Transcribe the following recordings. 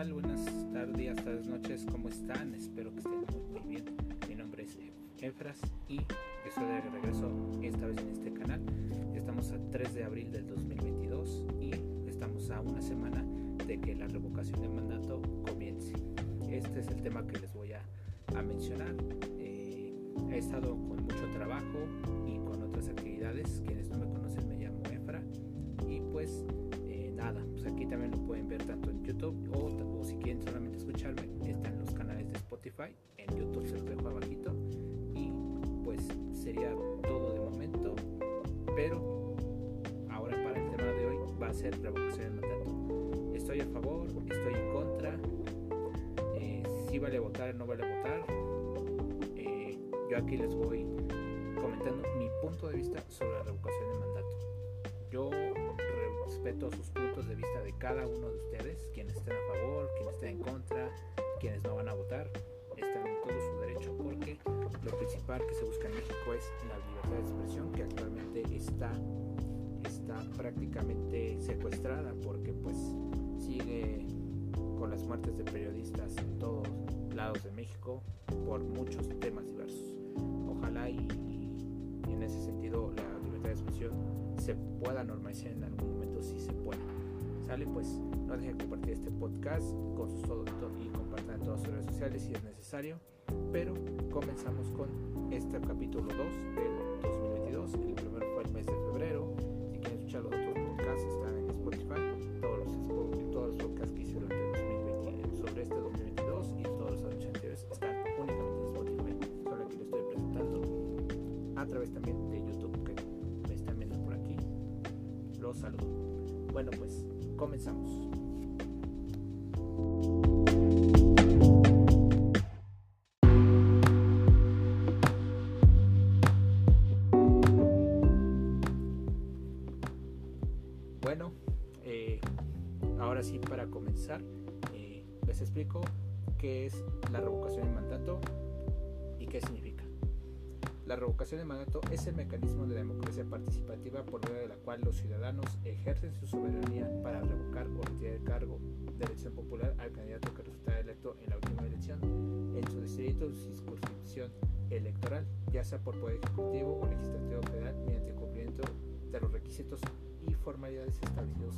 tal? Buenas tardes, tardes, noches, ¿cómo están? Espero que estén muy, bien. Mi nombre es Efras y estoy de regreso esta vez en este canal. Estamos a 3 de abril del 2022 y estamos a una semana de que la revocación de mandato comience. Este es el tema que les voy a, mencionar. Eh, he estado con mucho trabajo y con otras actividades. Quienes no me conocen me llamo Efra y pues nada, pues aquí también lo pueden ver tanto en YouTube o, si quieren solamente escucharme, están los canales de Spotify, en YouTube se los dejo abajito y pues sería todo de momento, pero ahora para el tema de hoy va a ser revocación de mandato. Estoy a favor, estoy en contra, eh, si vale votar, no vale votar. Eh, yo aquí les voy comentando mi punto de vista sobre la revocación de mandato. Yo respeto sus puntos de vista de cada uno de ustedes, quienes estén a favor, quienes estén en contra, quienes no van a votar, están en todo su derecho porque lo principal que se busca en México es la libertad de expresión que actualmente está, está prácticamente secuestrada porque pues sigue con las muertes de periodistas en todos lados de México por muchos temas diversos. Ojalá y, y en ese sentido la libertad de expresión se pueda normalizar en algún si se puede. Sale pues, no dejen de compartir este podcast con sus y compartan en todas sus redes sociales si es necesario. Pero comenzamos con este capítulo 2 del 2022. El primero comenzamos. Bueno, eh, ahora sí para comenzar, eh, les explico qué es la revocación de mandato. La revocación de mandato es el mecanismo de democracia participativa por medio de la cual los ciudadanos ejercen su soberanía para revocar o retirar el cargo de elección popular al candidato que resulta electo en la última elección en su distrito o circunscripción electoral, ya sea por poder ejecutivo o legislativo federal mediante cumplimiento de los requisitos y formalidades establecidos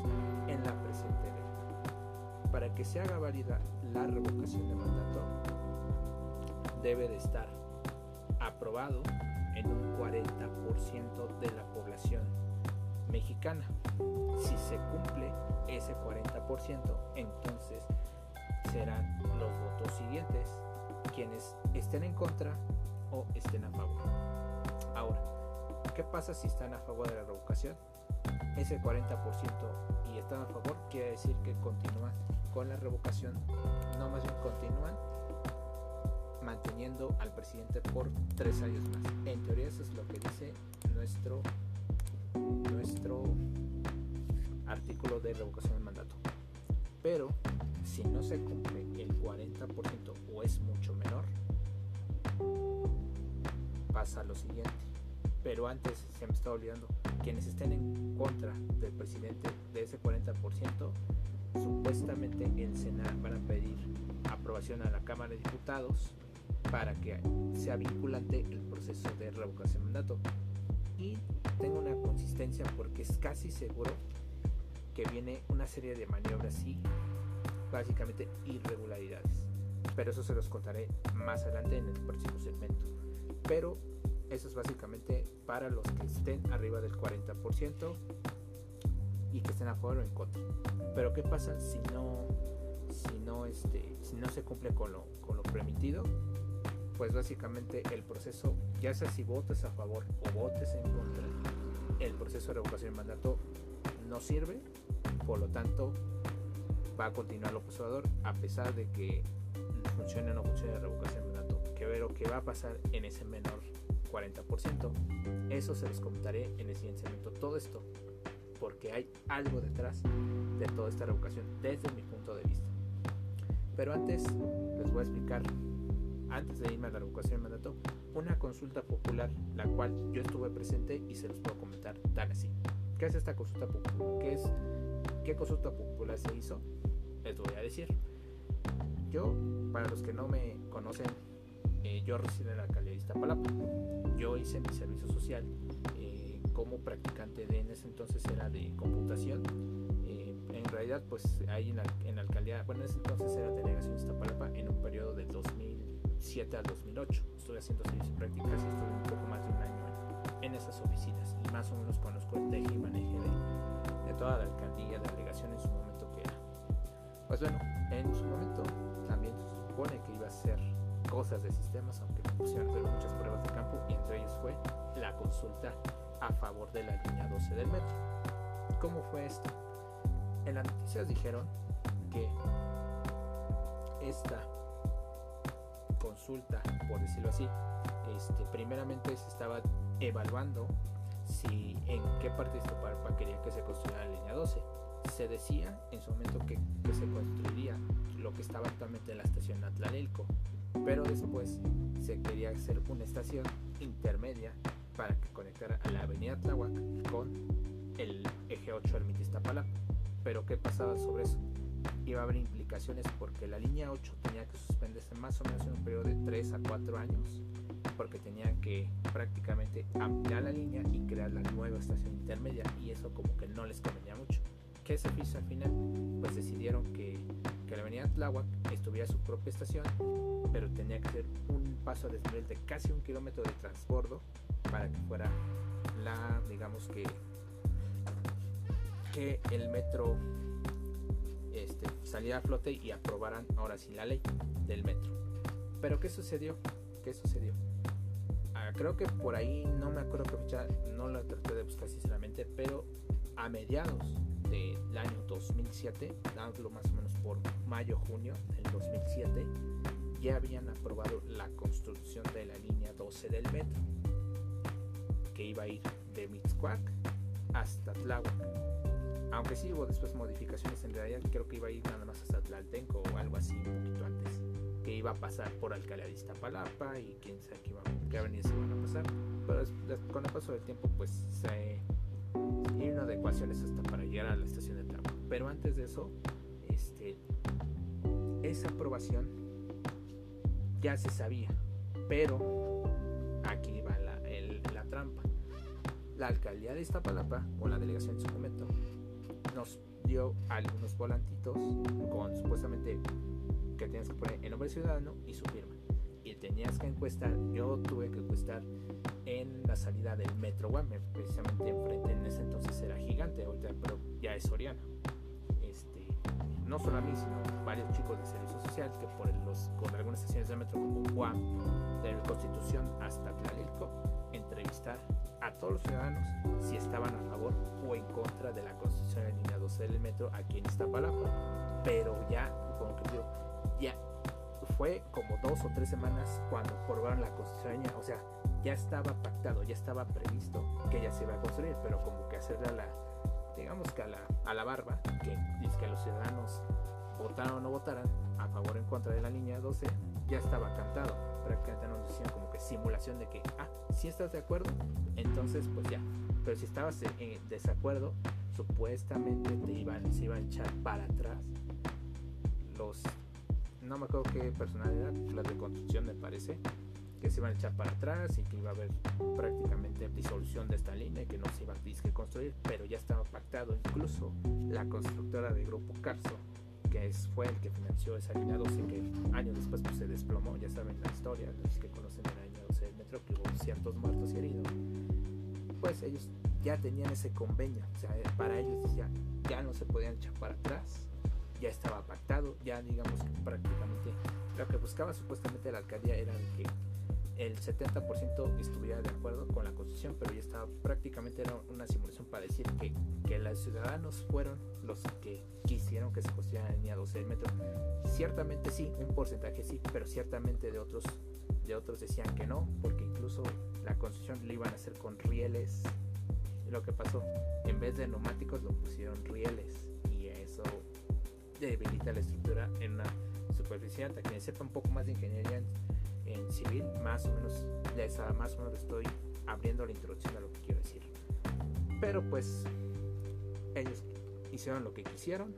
en la presente ley. Para que se haga válida la revocación de mandato, debe de estar aprobado en un 40% de la población mexicana. Si se cumple ese 40%, entonces serán los votos siguientes quienes estén en contra o estén a favor. Ahora, ¿qué pasa si están a favor de la revocación? Ese 40% y están a favor quiere decir que continúan con la revocación, no más bien continúan al presidente por tres años más. En teoría eso es lo que dice nuestro, nuestro artículo de revocación del mandato. Pero si no se cumple el 40% o es mucho menor, pasa lo siguiente. Pero antes se me está olvidando, quienes estén en contra del presidente de ese 40%, supuestamente el Senado van a pedir aprobación a la Cámara de Diputados para que sea vinculante el proceso de revocación de mandato. Y tengo una consistencia porque es casi seguro que viene una serie de maniobras y básicamente irregularidades. Pero eso se los contaré más adelante en el próximo segmento. Pero eso es básicamente para los que estén arriba del 40% y que estén a favor o en contra. Pero ¿qué pasa si no, si no, este, si no se cumple con lo, con lo permitido? pues básicamente el proceso, ya sea si votes a favor o votes en contra, el proceso de revocación de mandato no sirve, por lo tanto va a continuar el opositor a pesar de que funcione o no funcione la revocación de mandato. Que ver lo que va a pasar en ese menor 40%, eso se los comentaré en el siguiente segmento. Todo esto porque hay algo detrás de toda esta revocación desde mi punto de vista. Pero antes les voy a explicar antes de irme a la revocación de mandato, una consulta popular, la cual yo estuve presente y se los puedo comentar tan así. ¿Qué es esta consulta popular? ¿Qué, es, ¿Qué consulta popular se hizo? Les voy a decir. yo, para los que no me conocen, eh, yo resido en la alcaldía de Iztapalapa. Yo hice mi servicio social eh, como practicante de en ese entonces era de computación. En realidad, pues ahí en la, en la, alcaldía, bueno, en ese entonces era delegación de Iztapalapa en un periodo del 2007 al 2008. Estuve haciendo servicio prácticas y estuve un poco más de un año en, esas oficinas y más o menos conozco el teje y maneje de, de toda la alcaldía, de delegación en su momento que era. Pues bueno, en su momento también supone que iba a ser cosas de sistemas, aunque pusieron muchas pruebas de campo y entre ellas fue la consulta a favor de la línea 12 del metro. ¿Cómo fue esto? En las noticias dijeron que esta consulta, por decirlo así, este, primeramente se estaba evaluando si en qué parte de Iztapalapa quería que se construyera la línea 12. Se decía en su momento que, se construiría lo que estaba actualmente en la estación Atlalelco, pero después se quería hacer una estación intermedia para que conectara a la avenida Tláhuac con el eje 8 Ermita Iztapalapa. Pero ¿qué pasaba sobre eso? Iba a haber implicaciones porque la línea 8 tenía que suspenderse más o menos en un periodo de 3 a 4 años porque tenían que prácticamente ampliar la línea y crear la nueva estación intermedia y eso como que no les convenía mucho. ¿Qué se hizo al final? Pues decidieron que, que la avenida Tláhuac estuviera su propia estación, pero tenía que ser un paso a desnivel de casi un kilómetro de transbordo para que fuera la, digamos que, que el metro este, saliera a flote y aprobaran ahora sí la ley del metro. Pero ¿qué sucedió? ¿Qué sucedió? Ah, creo que por ahí, no me acuerdo qué fecha, no lo traté de buscar sinceramente, pero a mediados del año 2007, hablo más o menos por mayo-junio del 2007, ya habían aprobado la construcción de la línea 12 del metro, que iba a ir de Mixcoac hasta Tláhuac. Aunque sí hubo después modificaciones, en realidad creo que iba a ir nada más hasta Tlaltenco o algo así un poquito antes, que iba a pasar por Alcalá de Iztapalapa y quién sabe qué, iba, qué avenidas iban a pasar. Pero con el paso del tiempo, pues se una adecuaciones hasta para llegar a la estación de tráfico. Pero antes de eso, este, esa aprobación ya se sabía, pero aquí va la, la trampa. La alcaldía de Iztapalapa, o la delegación en su momento, nos dio algunos volantitos con supuestamente que tenías que poner el nombre ciudadano y su firma. Y tenías que encuestar, yo tuve que encuestar en la salida del Metro Guame, precisamente enfrente, en ese entonces era gigante, pero ya es Soriana. Este, no solo a mí, sino varios chicos de servicio social que por los, con algunas estaciones de metro como Guam, de Constitución hasta Tlalilco, todos los ciudadanos si estaban a favor o en contra de la construcción de la línea 12 del metro aquí en Iztapalapa. Pero ya, digo, ya fue como dos o tres semanas cuando aprobaron la construcción, o sea, ya estaba pactado, ya estaba previsto que ya se iba a construir, pero como que hacerle a la, digamos que a la, a la barba, que dice los ciudadanos votaran o no votaran a favor o en contra de la línea 12, ya estaba cantado. Prácticamente nos decían como que simulación de que, ah, si estás de acuerdo, entonces pues ya. Pero si estabas en desacuerdo, supuestamente te iban, se iban a echar para atrás los, no me acuerdo qué personalidad, la de construcción me parece, que se iban a echar para atrás y que iba a haber prácticamente disolución de esta línea y que no se iba a disque construir, pero ya estaba pactado. Incluso la constructora del grupo Carso, que es, fue el que financió esa línea 12, que años después pues, se desplomó, ya saben la historia, los que conocen la línea 12 del metro, que hubo ciertos muertos y heridos, pues ellos ya tenían ese convenio, o sea, para ellos ya, ya no se podían echar para atrás, ya estaba pactado, ya digamos que prácticamente lo que buscaba supuestamente la alcaldía era que el 70% estuviera de acuerdo con la constitución, pero ya estaba prácticamente era una simulación para decir que, que los ciudadanos fueron los que quisieron que se construyera la línea 12 del metro. Ciertamente sí, un porcentaje sí, pero ciertamente de otros, de otros decían que no, porque incluso la construcción lo iban a hacer con rieles. Lo que pasó, en vez de neumáticos lo pusieron rieles y eso debilita la estructura en una superficie alta. Quien sepa un poco más de ingeniería en civil, más o menos, ya más o menos estoy abriendo la introducción a lo que quiero decir. Pero pues ellos hicieron lo que quisieron,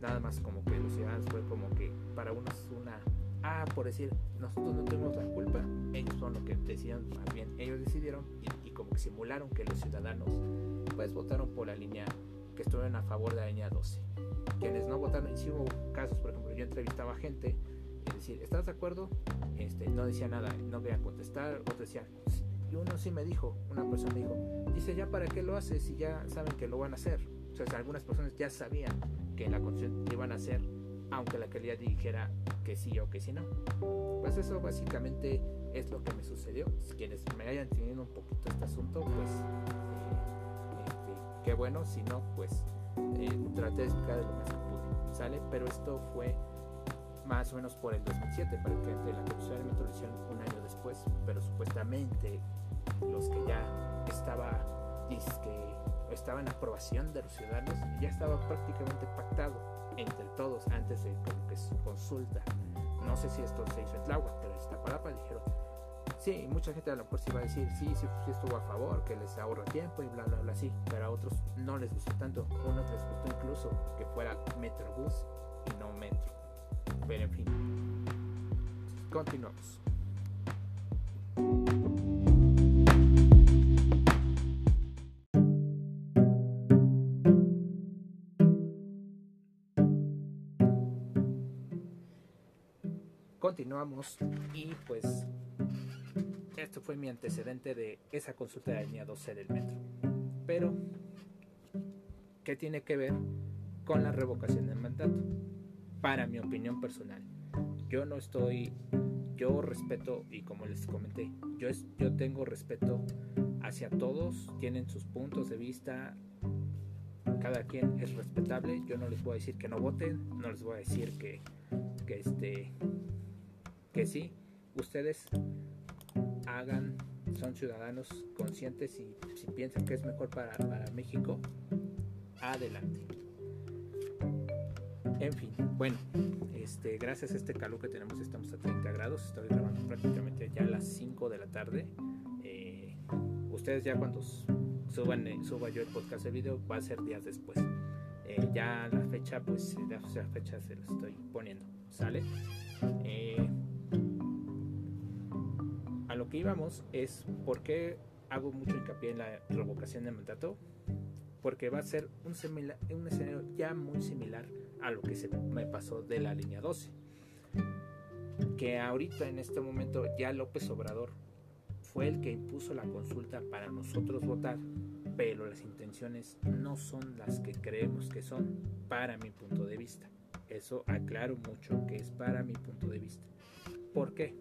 nada más como que los ciudadanos fue como que para unos una ah por decir nosotros no tenemos la culpa ellos son lo que decían más bien ellos decidieron y, y como que simularon que los ciudadanos pues votaron por la línea que estuvieron a favor de la línea 12 quienes no votaron y si hubo casos por ejemplo yo entrevistaba gente y decir ¿estás de acuerdo? Este, no decía nada no voy a contestar otro decía y uno sí me dijo una persona me dijo dice ya para qué lo haces si ya saben que lo van a hacer o sea, algunas personas ya sabían que la constitución iban a hacer, aunque la calidad dijera que sí o que sí no. Pues eso básicamente es lo que me sucedió. Quienes me hayan tenido un poquito este asunto, pues eh, este, qué bueno, si no, pues eh, traté de explicar de lo que se pude. ¿Sale? Pero esto fue más o menos por el 2007, para que entre la Constitución de Metro un año después, pero supuestamente los que ya estaba disque estaba en aprobación de los ciudadanos ya estaba prácticamente pactado entre todos antes de que su consulta. No sé si esto se hizo en Tláhuac, pero esta palapa dijeron, sí, mucha gente a lo mejor sí va a decir, sí, sí, sí estuvo a favor, que les ahorra tiempo y bla, bla, bla, sí, pero a otros no les gustó tanto. Unos les gustó incluso que fuera Metrobús y no Metro. Pero en fin, continuamos. continuamos y pues esto fue mi antecedente de esa consulta de línea 12 del metro. Pero, ¿qué tiene que ver con la revocación del mandato? Para mi opinión personal, yo no estoy, yo respeto y como les comenté, yo, es, yo tengo respeto hacia todos, tienen sus puntos de vista, cada quien es respetable, yo no les voy a decir que no voten, no les voy a decir que, que este que sí, ustedes hagan, son ciudadanos conscientes y si piensan que es mejor para, México, adelante. En fin, bueno, este, gracias a este calor que tenemos estamos a 30 grados, estoy grabando prácticamente ya a las 5 de la tarde. Eh, ustedes ya cuando suban, eh, suba yo el podcast de video va a ser días después. Eh, ya la fecha, pues la fecha se la estoy poniendo, ¿sale? lo que íbamos es por qué hago mucho hincapié en la revocación de mandato. Porque va a ser un, un escenario ya muy similar a lo que se me pasó de la línea 12. Que ahorita en este momento ya López Obrador fue el que impuso la consulta para nosotros votar, pero las intenciones no son las que creemos que son para mi punto de vista. Eso aclaro mucho que es para mi punto de vista. ¿Por qué?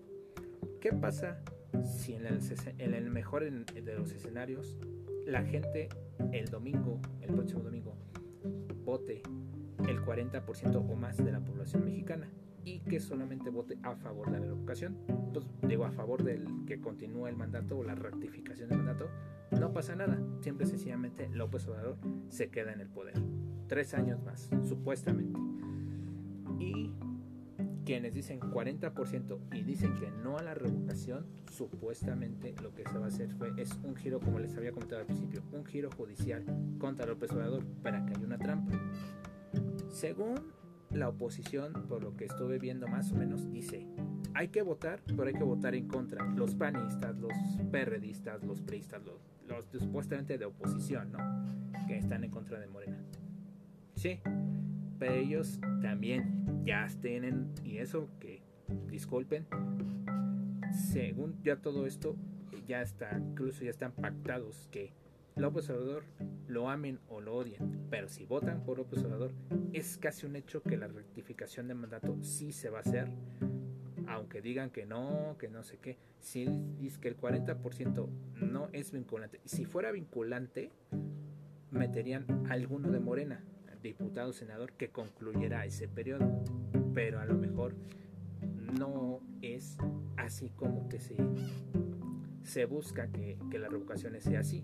¿Qué pasa si en el, mejor de los escenarios la gente el domingo, el próximo domingo, vote el 40% o más de la población mexicana y que solamente vote a favor de la revocación, pues digo a favor del que continúe el mandato o la ratificación del mandato, no pasa nada, siempre sencillamente López Obrador se queda en el poder. Tres años más, supuestamente. Y quienes dicen 40% y dicen que no a la revocación, supuestamente lo que se va a hacer fue, es un giro, como les había comentado al principio, un giro judicial contra López Obrador para que haya una trampa. Según la oposición, por lo que estuve viendo más o menos, dice, hay que votar, pero hay que votar en contra. Los panistas, los perredistas, los priistas, los, los supuestamente de oposición, ¿no? Que están en contra de Morena. Sí, pero ellos también ya tienen, y eso que disculpen, según ya todo esto, ya está, incluso ya están pactados que López Obrador lo amen o lo odien, pero si votan por López Obrador, es casi un hecho que la rectificación de mandato sí se va a hacer, aunque digan que no, que no sé qué, si dice que el 40% no es vinculante, si fuera vinculante, meterían alguno de Morena, diputado senador que concluyera ese periodo, pero a lo mejor no es así como que se, se busca que, que la revocación sea así.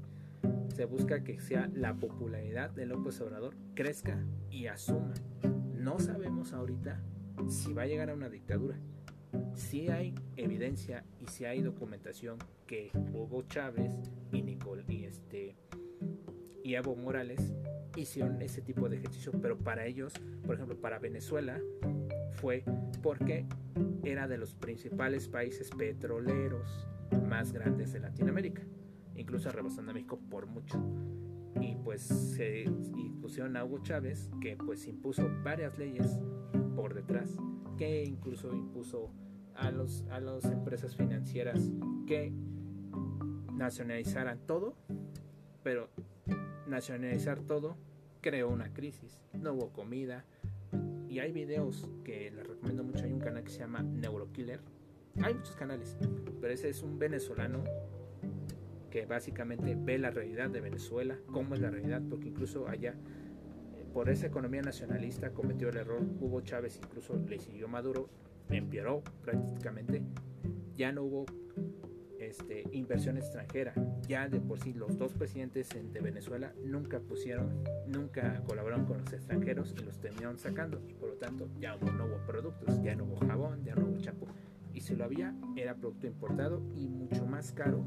Se busca que sea la popularidad de López Obrador crezca y asuma. No sabemos ahorita si va a llegar a una dictadura. Si hay evidencia y si hay documentación que Hugo Chávez y Nicole y este y Evo Morales hicieron ese tipo de ejercicio, pero para ellos, por ejemplo, para Venezuela, fue porque era de los principales países petroleros más grandes de Latinoamérica, incluso rebasando a México por mucho. Y pues se pusieron a Hugo Chávez, que pues impuso varias leyes por detrás, que incluso impuso a, los, a las empresas financieras que nacionalizaran todo, pero nacionalizar todo creó una crisis. No hubo comida. Y hay videos que les recomiendo mucho. Hay un canal que se llama Neurokiller. Hay muchos canales, pero ese es un venezolano que básicamente ve la realidad de Venezuela, cómo es la realidad, porque incluso allá, eh, por esa economía nacionalista, cometió el error. Hugo Chávez incluso le siguió Maduro, empeoró prácticamente. Ya no hubo este, inversión extranjera. Ya de por sí los dos presidentes de Venezuela nunca pusieron, nunca colaboraron con los extranjeros y los terminaron sacando. Y por lo tanto ya no hubo productos, ya no hubo jabón, ya no hubo champú. Y si lo había, era producto importado y mucho más caro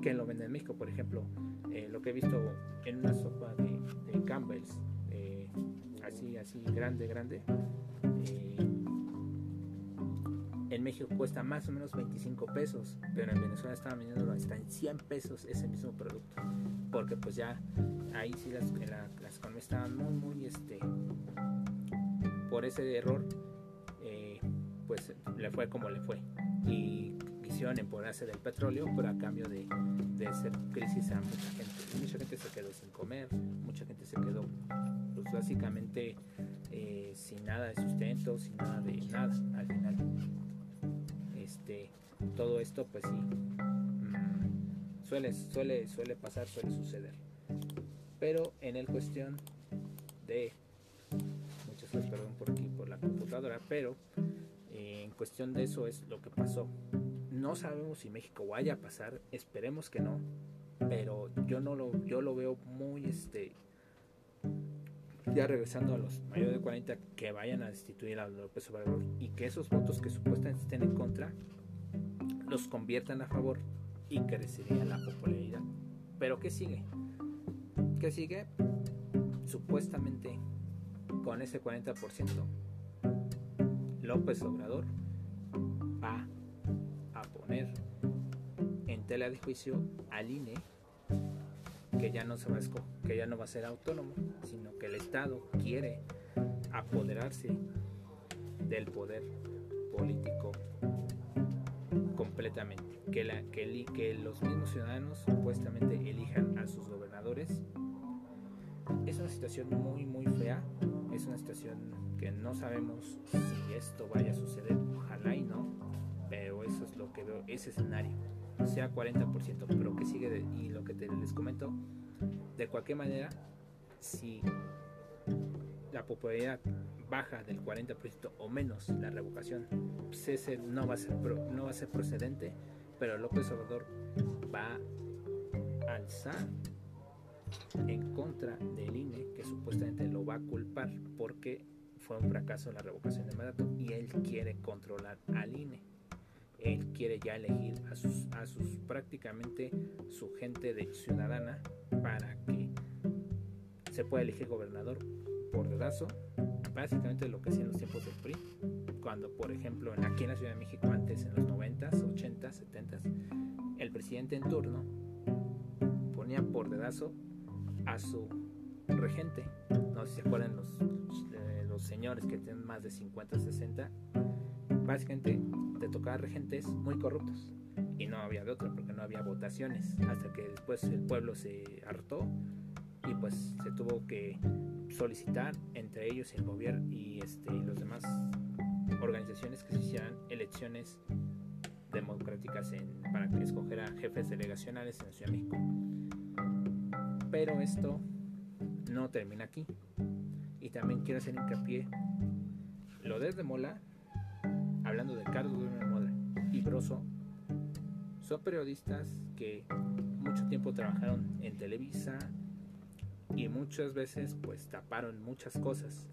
que lo venden en México. Por ejemplo, eh, lo que he visto en una sopa de, Campbell's, eh, así, así, grande, grande. Eh, en México cuesta más o menos 25 pesos, pero en Venezuela estaban vendiendo hasta en 100 pesos ese mismo producto, porque pues ya ahí sí las, las economías estaban muy, muy, este, por ese error, pues le fue como le fue. Y quisieron empoderarse del petróleo, pero a cambio de, de hacer crisis a mucha gente. Mucha gente se quedó sin comer, mucha gente se quedó pues básicamente eh, sin nada de sustento, sin nada de nada al final todo esto pues sí mm, suele, suele, suele pasar, suele suceder. Pero en el cuestión de muchas gracias, perdón por aquí por la computadora, pero eh, en cuestión de eso es lo que pasó. No sabemos si México vaya a pasar, esperemos que no, pero yo no lo, yo lo veo muy este ya regresando a los mayores de 40 que vayan a destituir a López Obrador y que esos votos que supuestamente estén en contra los conviertan a favor y crecería la popularidad. Pero ¿qué sigue? ¿Qué sigue? Supuestamente con ese 40% López Obrador va a en tela de juicio al INE que ya no se va a que ya no va a ser autónomo, sino que el Estado quiere apoderarse del poder político completamente. Que, la, que, que los mismos ciudadanos supuestamente elijan a sus gobernadores. Es una situación muy, muy fea. Es una situación que no sabemos si esto vaya a suceder. Ojalá y no. Pero eso es lo que veo, ese escenario. Sea 40%, pero que sigue y lo que te, les comento, de cualquier manera, si la popularidad baja del 40% o menos la revocación, pues no va a ser, no va a ser procedente, pero López Obrador va a alzar en contra del INE, que supuestamente lo va a culpar porque fue un fracaso la revocación de mandato y él quiere controlar al INE. Él quiere ya elegir a sus, a sus prácticamente su gente de ciudadana para que se pueda elegir gobernador por dedazo básicamente lo que hacían los tiempos del PRI, cuando por ejemplo aquí en la Ciudad de México antes en los 90s, 80s, 70s, el presidente en turno ponía por dedazo a su regente, no sé si se acuerdan los, eh, los señores que tienen más de 50, 60, básicamente te tocaba regentes muy corruptos y no había de otro porque no había votaciones hasta que después el pueblo se hartó y pues se tuvo que solicitar entre ellos el gobierno y, este, y los demás organizaciones que se hicieran elecciones democráticas para escoger a jefes delegacionales en Ciudad de México. Pero esto no termina aquí. Y también quiero hacer hincapié, lo de Mola, hablando de Carlos de Mola y Broso, son periodistas que mucho tiempo trabajaron en Televisa, y muchas veces pues taparon muchas cosas.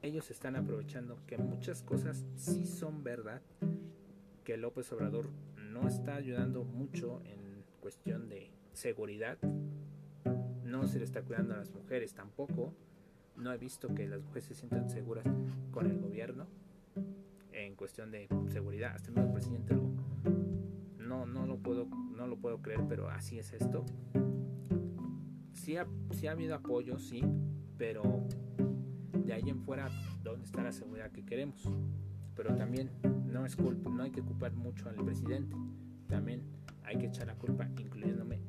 Ellos están aprovechando que muchas cosas sí son verdad, que López Obrador no está ayudando mucho en cuestión de seguridad, no se le está cuidando a las mujeres tampoco. No he visto que las mujeres se sientan seguras con el gobierno en cuestión de seguridad. Hasta el mismo presidente no, no, lo puedo, no lo puedo creer, pero así es esto. Sí ha, sí ha habido apoyo, sí, pero de ahí en fuera, ¿dónde está la seguridad que queremos? Pero también no es culpa, no hay que culpar mucho al presidente. También hay que echar la culpa, incluyéndome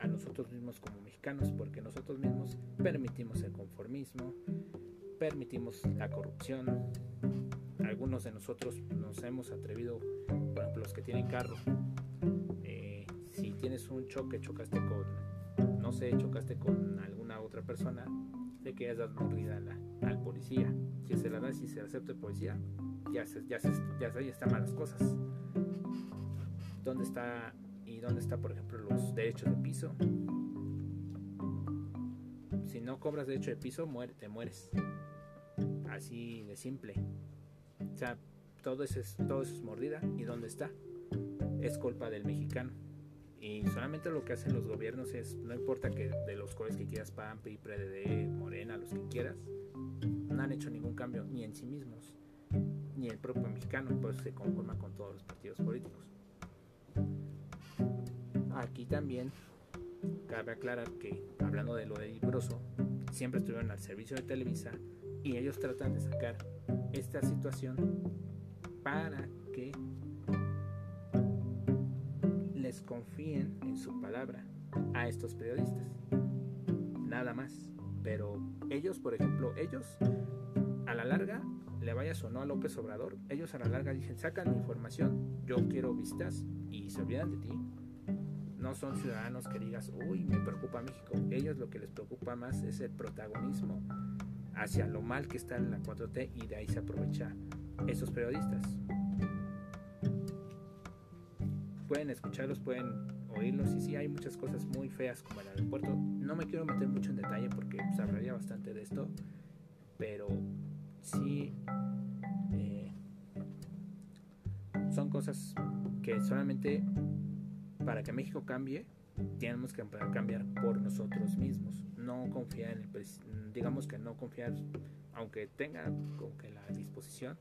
a nosotros mismos como mexicanos, porque nosotros mismos permitimos el conformismo, permitimos la corrupción. Algunos de nosotros nos hemos atrevido, por ejemplo, los que tienen carro, eh, si tienes un choque, chocaste con, no sé, chocaste con alguna otra persona, le quieres dar mordida al policía. Si se la da, si se acepta el policía, ya se, ya se, ya se, están malas cosas. ¿Dónde está dónde está, por ejemplo, los derechos de piso. Si no cobras derecho de piso, muere, te mueres. Así de simple. Todo eso, es, mordida. ¿Y dónde está? Es culpa del mexicano. Y solamente lo que hacen los gobiernos es, no importa que de los colores que quieras, PAN, PRI, Morena, los que quieras, no han hecho ningún cambio ni en sí mismos, ni el propio mexicano, por eso se conforma con todos los partidos políticos. Aquí también cabe aclarar que, hablando de lo de Libroso, siempre estuvieron al servicio de Televisa y ellos tratan de sacar esta situación para que les confíen en su palabra a estos periodistas. Nada más. Pero ellos, por ejemplo, ellos a la larga le vayas o no a López Obrador, ellos a la larga dicen, sacan mi información, yo quiero vistas y se olvidan de ti no son ciudadanos que digas, uy, me preocupa México. Ellos lo que les preocupa más es el protagonismo hacia lo mal que está en la 4T y de ahí se aprovecha esos periodistas. Pueden escucharlos, pueden oírlos y sí hay muchas cosas muy feas como el aeropuerto. No me quiero meter mucho en detalle porque pues, hablaría bastante de esto, pero sí eh, son cosas que solamente para que México cambie, tenemos que cambiar por nosotros mismos. No confiar en el digamos que no confiar, aunque tenga como que la disposición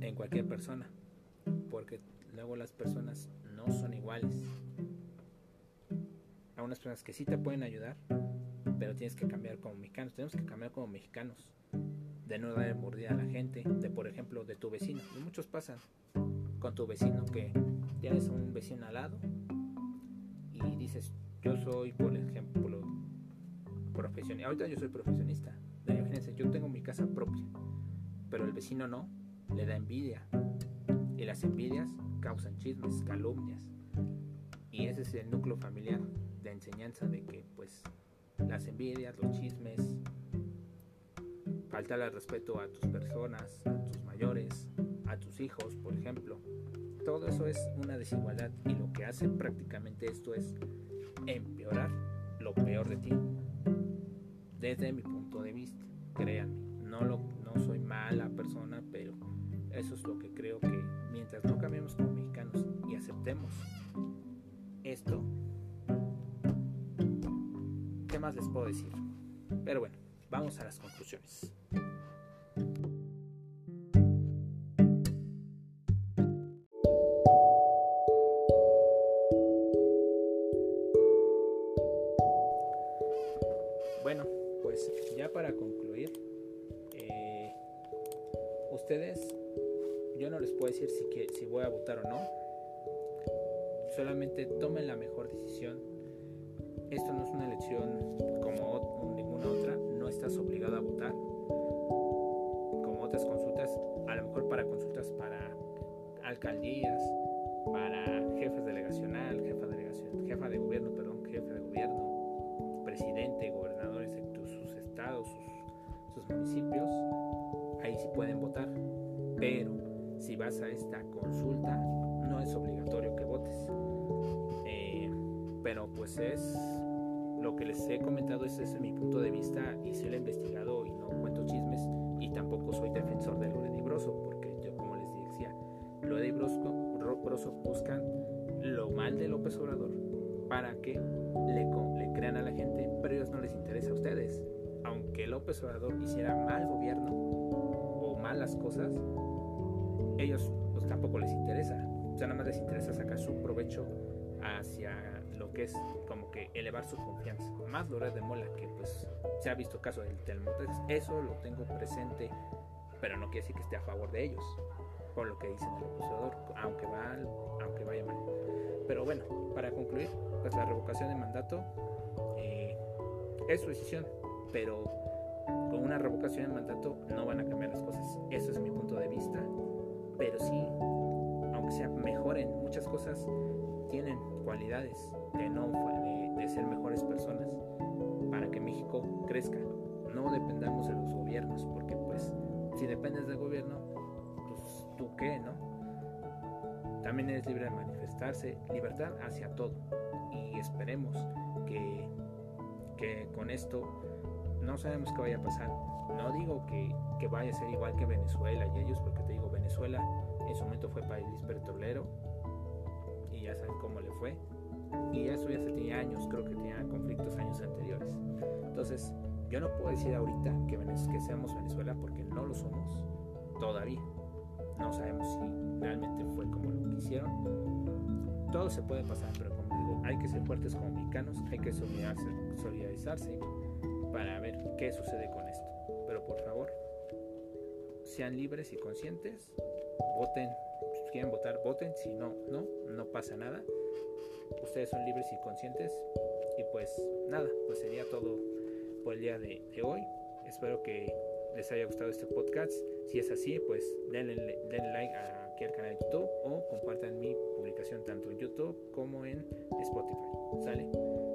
en cualquier persona, porque luego las personas no son iguales. Hay unas personas que sí te pueden ayudar, pero tienes que cambiar como mexicanos. Tenemos que cambiar como mexicanos. De no dar mordida a la gente, de por ejemplo, de tu vecino. Muchos pasan con tu vecino que tienes un vecino al lado y dices, yo soy, por ejemplo, profesionista. Ahorita yo soy profesionista. Imagínense, yo tengo mi casa propia, pero el vecino no, le da envidia. Y las envidias causan chismes, calumnias. Y ese es el núcleo familiar de enseñanza de que, pues, las envidias, los chismes, falta el respeto a tus personas, a tus mayores, a tus hijos, por ejemplo, todo eso es una desigualdad y lo que hace prácticamente esto es empeorar lo peor de ti. Desde mi punto de vista, créanme, no, lo, no soy mala persona, pero eso es lo que creo que mientras no cambiemos como mexicanos y aceptemos esto, ¿qué más les puedo decir? Pero bueno, vamos a las conclusiones. Solamente tomen la mejor decisión. Esto no es una elección como ninguna otra, no estás obligado a votar. Como otras consultas, a lo mejor para consultas para alcaldías, para jefes delegacional, jefa, delegación, jefa de gobierno, vas a esta consulta, no es obligatorio que votes pero pues es lo que les he comentado, ese es mi punto de vista y se lo he investigado y no cuento chismes y tampoco soy defensor de Loredi Broso, porque yo como les decía, Broso, Broso buscan lo mal de López Obrador para que le, le crean a la gente, pero ellos no les interesa a ustedes. Aunque López Obrador hiciera mal gobierno o malas cosas, ellos pues tampoco les interesa. O sea, nada más les interesa sacar su provecho hacia lo que es como que elevar su confianza. Más Loret de Mola, que pues se ha visto caso del Telmotex, eso lo tengo presente, pero no quiere decir que esté a favor de ellos, por lo que dicen el opositor, aunque, va, aunque vaya mal. Pero bueno, para concluir, pues la revocación de mandato eh, es su decisión, pero con una revocación de mandato no van a cambiar las cosas. Eso es mi punto de vista, pero sí, aunque sea mejoren muchas cosas, tienen cualidades de, no, de, ser mejores personas para que México crezca. No dependamos de los gobiernos, porque pues si dependes del gobierno, pues tú qué, ¿no? También eres libre de manifestarse, libertad hacia todo. Y esperemos que, que con esto no sabemos qué vaya a pasar. No digo que, que, vaya a ser igual que Venezuela y ellos, Venezuela en su momento fue país petrolero y ya saben cómo le fue y eso ya se tenía años, creo que tenía conflictos años anteriores. Entonces, yo no puedo decir ahorita que, que seamos Venezuela porque no lo somos todavía. No sabemos si realmente fue como lo quisieron. Todo se puede pasar, pero como digo, hay que ser fuertes como mexicanos, hay que solidarizarse, solidarizarse para ver qué sucede con esto. Pero por favor, sean libres y conscientes, voten, si quieren votar, voten, si no, no, no pasa nada ustedes son libres y conscientes. Y pues nada, pues sería todo por el día de, hoy. Espero que les haya gustado este podcast. Si es así, pues denle, denle like aquí al canal de YouTube o compartan mi publicación tanto en YouTube como en Spotify. ¿Sale?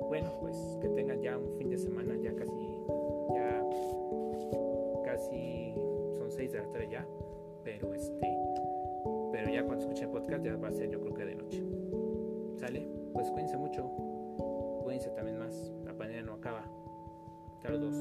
Bueno, pues que tengan ya un fin de semana ya casi, 6 de la tarde ya, pero este, pero ya cuando escuchen el podcast ya va a ser yo creo que de noche. ¿Sale? Pues cuídense mucho. Cuídense también más. La pandemia no acaba. Saludos.